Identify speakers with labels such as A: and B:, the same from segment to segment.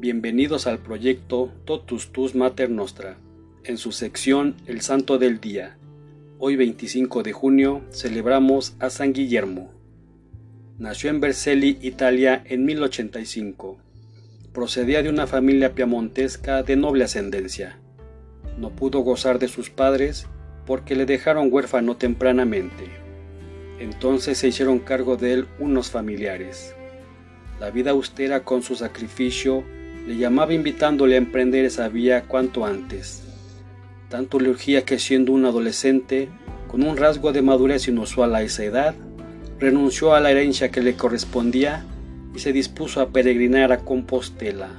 A: Bienvenidos al proyecto Totus Tus Mater Nostra, en su sección El Santo del Día. Hoy 25 de junio celebramos a San Guillermo. Nació en Vercelli, Italia, en 1085. Procedía de una familia piamontesca de noble ascendencia. No pudo gozar de sus padres porque le dejaron huérfano tempranamente. Entonces se hicieron cargo de él unos familiares. La vida austera con su sacrificio le llamaba invitándole a emprender esa vía cuanto antes. Tanto le urgía que siendo un adolescente, con un rasgo de madurez inusual a esa edad, renunció a la herencia que le correspondía y se dispuso a peregrinar a Compostela.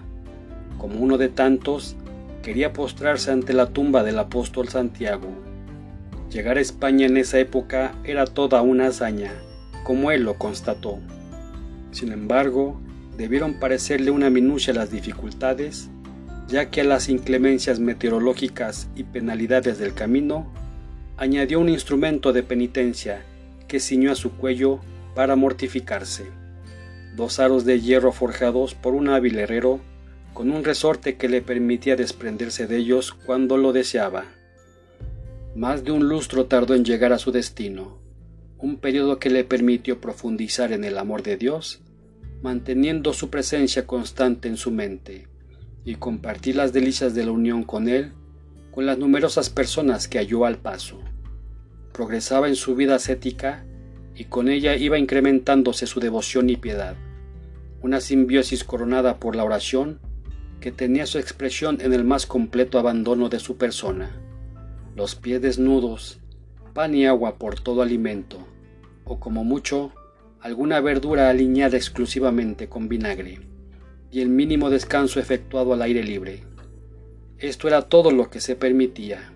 A: Como uno de tantos, quería postrarse ante la tumba del apóstol Santiago. Llegar a España en esa época era toda una hazaña, como él lo constató. Sin embargo, debieron parecerle una minucia las dificultades, ya que a las inclemencias meteorológicas y penalidades del camino, añadió un instrumento de penitencia que ciñó a su cuello para mortificarse. Dos aros de hierro forjados por un hábil herrero, con un resorte que le permitía desprenderse de ellos cuando lo deseaba. Más de un lustro tardó en llegar a su destino, un periodo que le permitió profundizar en el amor de Dios, manteniendo su presencia constante en su mente, y compartir las delicias de la unión con Él con las numerosas personas que halló al paso. Progresaba en su vida ascética y con ella iba incrementándose su devoción y piedad, una simbiosis coronada por la oración que tenía su expresión en el más completo abandono de su persona, los pies desnudos, pan y agua por todo alimento, o como mucho, alguna verdura aliñada exclusivamente con vinagre, y el mínimo descanso efectuado al aire libre. Esto era todo lo que se permitía,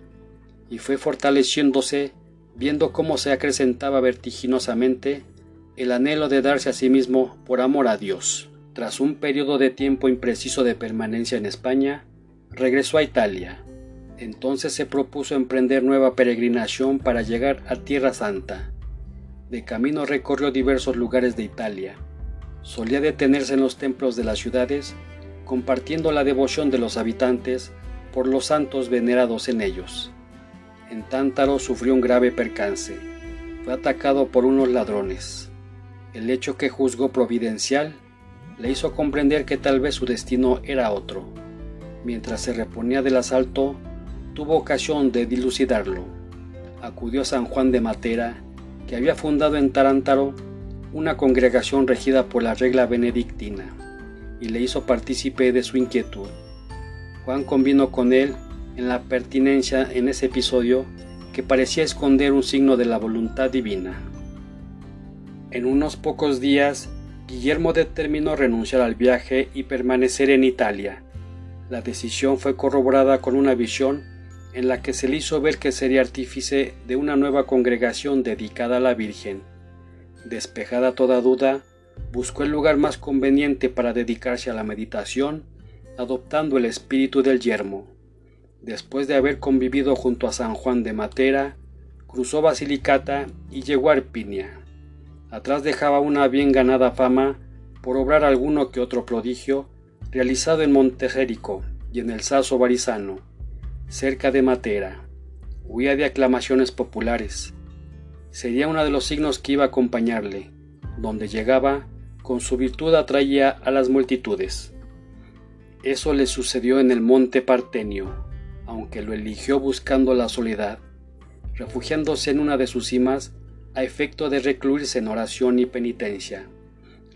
A: y fue fortaleciéndose viendo cómo se acrecentaba vertiginosamente el anhelo de darse a sí mismo por amor a Dios. Tras un periodo de tiempo impreciso de permanencia en España, regresó a Italia. Entonces se propuso emprender nueva peregrinación para llegar a Tierra Santa, de camino recorrió diversos lugares de Italia. Solía detenerse en los templos de las ciudades, compartiendo la devoción de los habitantes por los santos venerados en ellos. En Tántaro sufrió un grave percance. Fue atacado por unos ladrones. El hecho que juzgó providencial le hizo comprender que tal vez su destino era otro. Mientras se reponía del asalto, tuvo ocasión de dilucidarlo. Acudió a San Juan de Matera que había fundado en Tarántaro una congregación regida por la regla benedictina, y le hizo partícipe de su inquietud. Juan convino con él en la pertinencia en ese episodio que parecía esconder un signo de la voluntad divina. En unos pocos días, Guillermo determinó renunciar al viaje y permanecer en Italia. La decisión fue corroborada con una visión en la que se le hizo ver que sería artífice de una nueva congregación dedicada a la Virgen. Despejada toda duda, buscó el lugar más conveniente para dedicarse a la meditación, adoptando el espíritu del yermo. Después de haber convivido junto a San Juan de Matera, cruzó Basilicata y llegó a Arpinia. Atrás dejaba una bien ganada fama por obrar alguno que otro prodigio realizado en Montejérico y en el Saso Barizano cerca de Matera. Huía de aclamaciones populares. Sería uno de los signos que iba a acompañarle. Donde llegaba, con su virtud atraía a las multitudes. Eso le sucedió en el monte Partenio, aunque lo eligió buscando la soledad, refugiándose en una de sus cimas a efecto de recluirse en oración y penitencia.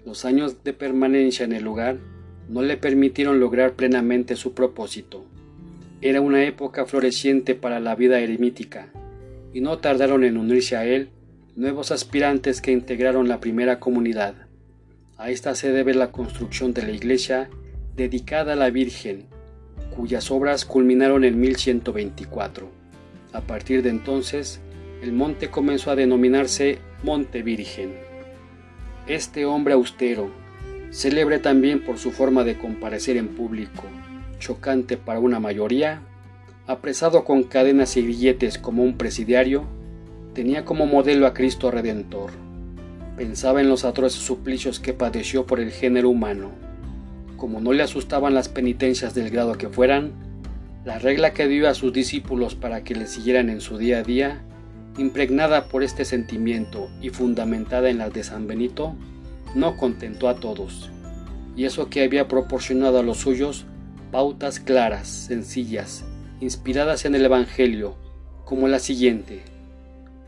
A: Los años de permanencia en el lugar no le permitieron lograr plenamente su propósito. Era una época floreciente para la vida eremítica, y no tardaron en unirse a él nuevos aspirantes que integraron la primera comunidad. A esta se debe la construcción de la iglesia dedicada a la Virgen, cuyas obras culminaron en 1124. A partir de entonces, el monte comenzó a denominarse Monte Virgen. Este hombre austero, célebre también por su forma de comparecer en público, chocante para una mayoría, apresado con cadenas y billetes como un presidiario, tenía como modelo a Cristo Redentor. Pensaba en los atroces suplicios que padeció por el género humano. como no le asustaban las penitencias del grado que fueran, la regla que dio a sus discípulos para que le siguieran en su día a día, impregnada por este sentimiento y fundamentada en la de San Benito, no contentó a todos, y eso que había proporcionado a los suyos pautas claras, sencillas, inspiradas en el Evangelio, como la siguiente.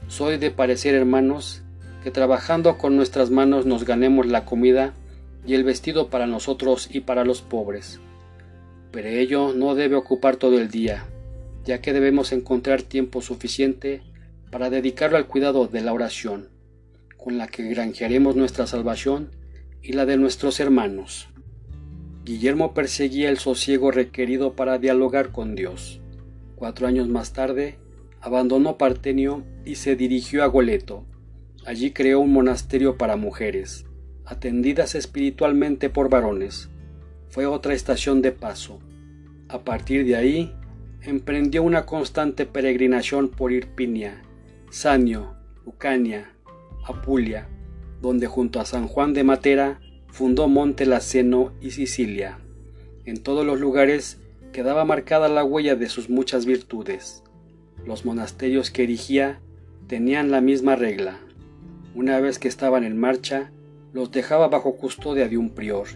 A: Soy de parecer, hermanos, que trabajando con nuestras manos nos ganemos la comida y el vestido para nosotros y para los pobres. Pero ello no debe ocupar todo el día, ya que debemos encontrar tiempo suficiente para dedicarlo al cuidado de la oración, con la que granjearemos nuestra salvación y la de nuestros hermanos. Guillermo perseguía el sosiego requerido para dialogar con Dios. Cuatro años más tarde, abandonó Partenio y se dirigió a Goleto. Allí creó un monasterio para mujeres, atendidas espiritualmente por varones. Fue otra estación de paso. A partir de ahí, emprendió una constante peregrinación por Irpinia, Sanio, Lucania, Apulia, donde junto a San Juan de Matera fundó Monte Laceno y Sicilia. En todos los lugares quedaba marcada la huella de sus muchas virtudes. Los monasterios que erigía tenían la misma regla. Una vez que estaban en marcha, los dejaba bajo custodia de un prior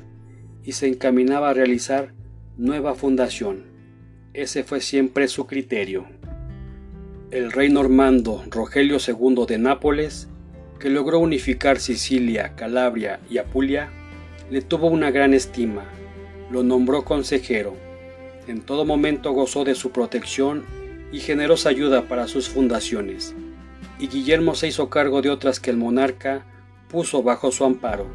A: y se encaminaba a realizar nueva fundación. Ese fue siempre su criterio. El rey normando Rogelio II de Nápoles, que logró unificar Sicilia, Calabria y Apulia, le tuvo una gran estima, lo nombró consejero, en todo momento gozó de su protección y generosa ayuda para sus fundaciones, y Guillermo se hizo cargo de otras que el monarca puso bajo su amparo.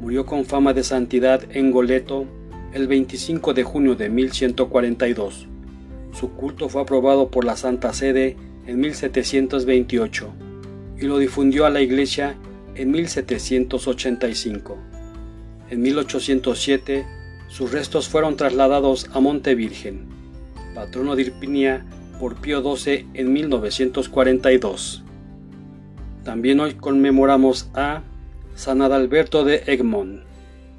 A: Murió con fama de santidad en Goleto el 25 de junio de 1142. Su culto fue aprobado por la Santa Sede en 1728 y lo difundió a la Iglesia en 1785. En 1807 sus restos fueron trasladados a Monte Virgen, patrono de Irpinia por Pío XII en 1942. También hoy conmemoramos a San Adalberto de Egmont,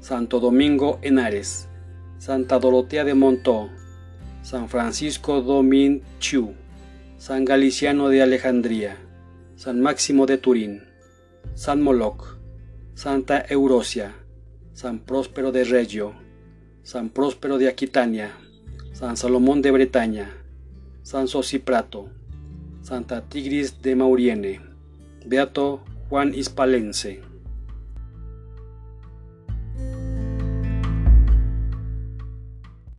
A: Santo Domingo Henares, Santa Dorotea de Montó, San Francisco Domin San Galiciano de Alejandría, San Máximo de Turín, San Moloch, Santa Eurosia, San Próspero de Reggio, San Próspero de Aquitania, San Salomón de Bretaña, San Sosiprato, Santa Tigris de Mauriene, Beato Juan Hispalense.